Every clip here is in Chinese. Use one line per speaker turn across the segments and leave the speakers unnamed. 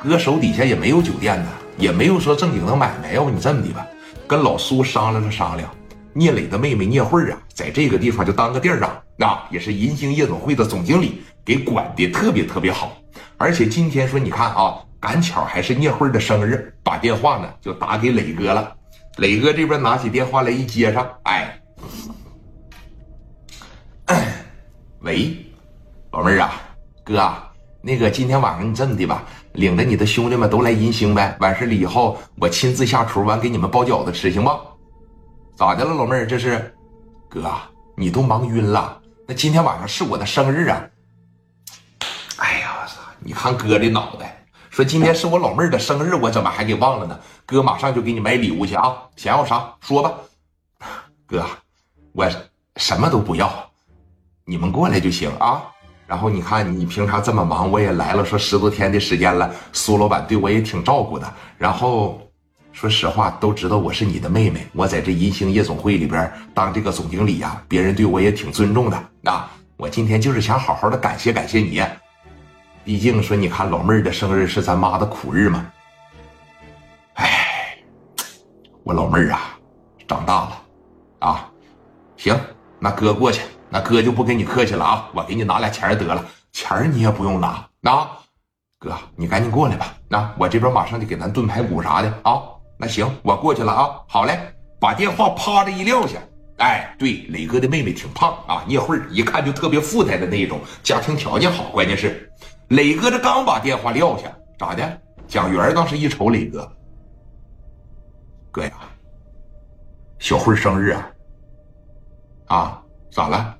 哥手底下也没有酒店呢，也没有说正经的买卖。要不你这么的吧，跟老苏商量了商量，聂磊的妹妹聂慧啊，在这个地方就当个店长，那也是银星夜总会的总经理，给管的特别特别好。而且今天说，你看啊，赶巧还是聂慧的生日，把电话呢就打给磊哥了。磊哥这边拿起电话来一接上，哎，喂，老妹儿啊，哥啊，那个今天晚上你这么的吧，领着你的兄弟们都来银星呗。完事了以后，我亲自下厨，完给你们包饺子吃，行不？咋的了，老妹儿？这是，哥，你都忙晕了。那今天晚上是我的生日啊！哎呀，我操！你看哥的脑袋。说今天是我老妹儿的生日，我怎么还给忘了呢？哥马上就给你买礼物去啊！想要啥说吧，哥，我什么都不要，你们过来就行啊。然后你看你平常这么忙，我也来了，说十多天的时间了，苏老板对我也挺照顾的。然后说实话，都知道我是你的妹妹，我在这银星夜总会里边当这个总经理呀，别人对我也挺尊重的。那我今天就是想好好的感谢感谢你。毕竟说，你看老妹儿的生日是咱妈的苦日嘛。哎，我老妹儿啊，长大了，啊，行，那哥过去，那哥就不跟你客气了啊，我给你拿俩钱得了，钱你也不用拿，那哥你赶紧过来吧，那我这边马上就给咱炖排骨啥的啊。那行，我过去了啊，好嘞，把电话啪的一撂下。哎，对，磊哥的妹妹挺胖啊，聂慧一看就特别富态的那种，家庭条件好，关键是。磊哥这刚把电话撂下，咋的？蒋元当时一瞅磊哥，哥呀，小慧生日啊，啊，咋了？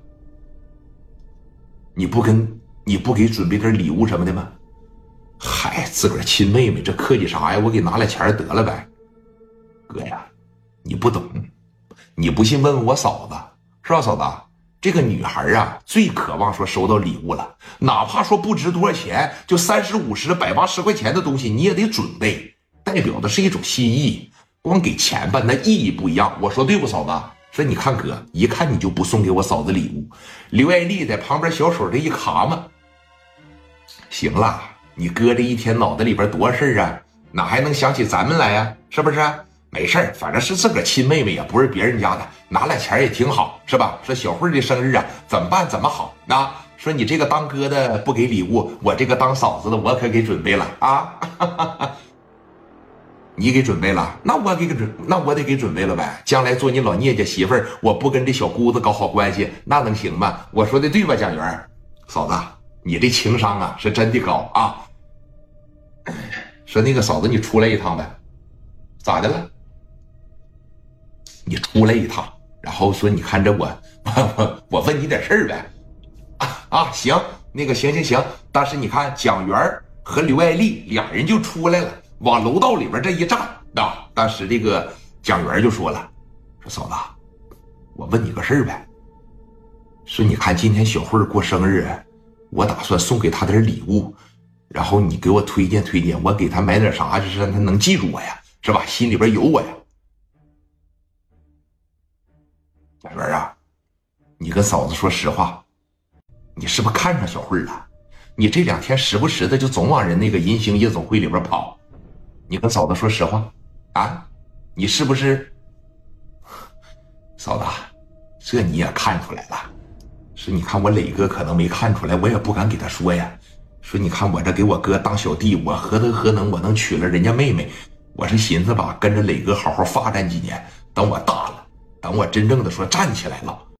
你不跟你不给准备点礼物什么的吗？嗨，自个儿亲妹妹，这客气啥呀？我给拿俩钱得了呗。哥呀，你不懂，你不信问问我嫂子，是吧，嫂子？这个女孩啊，最渴望说收到礼物了，哪怕说不值多少钱，就三十五十、百八十块钱的东西，你也得准备，代表的是一种心意。光给钱吧，那意义不一样。我说对不，嫂子？说你看哥，一看你就不送给我嫂子礼物。刘爱丽在旁边小手这一卡嘛，行了，你哥这一天脑子里边多事儿啊，哪还能想起咱们来呀？是不是？没事儿，反正是自个儿亲妹妹呀，不是别人家的，拿俩钱也挺好，是吧？说小慧的生日啊，怎么办？怎么好？那说你这个当哥的不给礼物，我这个当嫂子的我可给准备了啊哈哈哈！你给准备了，那我给准，那我得给准备了呗。将来做你老聂家媳妇儿，我不跟这小姑子搞好关系，那能行吗？我说的对吧，蒋元嫂子，你这情商啊是真的高啊！说那个嫂子，你出来一趟呗，咋的了？你出来一趟，然后说，你看这我，我 我问你点事儿呗，啊啊，行，那个行行行，但是你看蒋元和刘爱丽俩人就出来了，往楼道里边这一站，啊，当时这个蒋元就说了，说嫂子，我问你个事儿呗，说你看今天小慧过生日，我打算送给她点礼物，然后你给我推荐推荐，我给她买点啥，就是让她能记住我呀，是吧？心里边有我呀。小元啊，你跟嫂子说实话，你是不是看上小慧了？你这两天时不时的就总往人那个银星夜总会里边跑，你跟嫂子说实话啊，你是不是？嫂子，这你也看出来了？是，你看我磊哥可能没看出来，我也不敢给他说呀。说你看我这给我哥当小弟，我何德何能，我能娶了人家妹妹？我是寻思吧，跟着磊哥好好发展几年，等我大了。等我真正的说站起来了。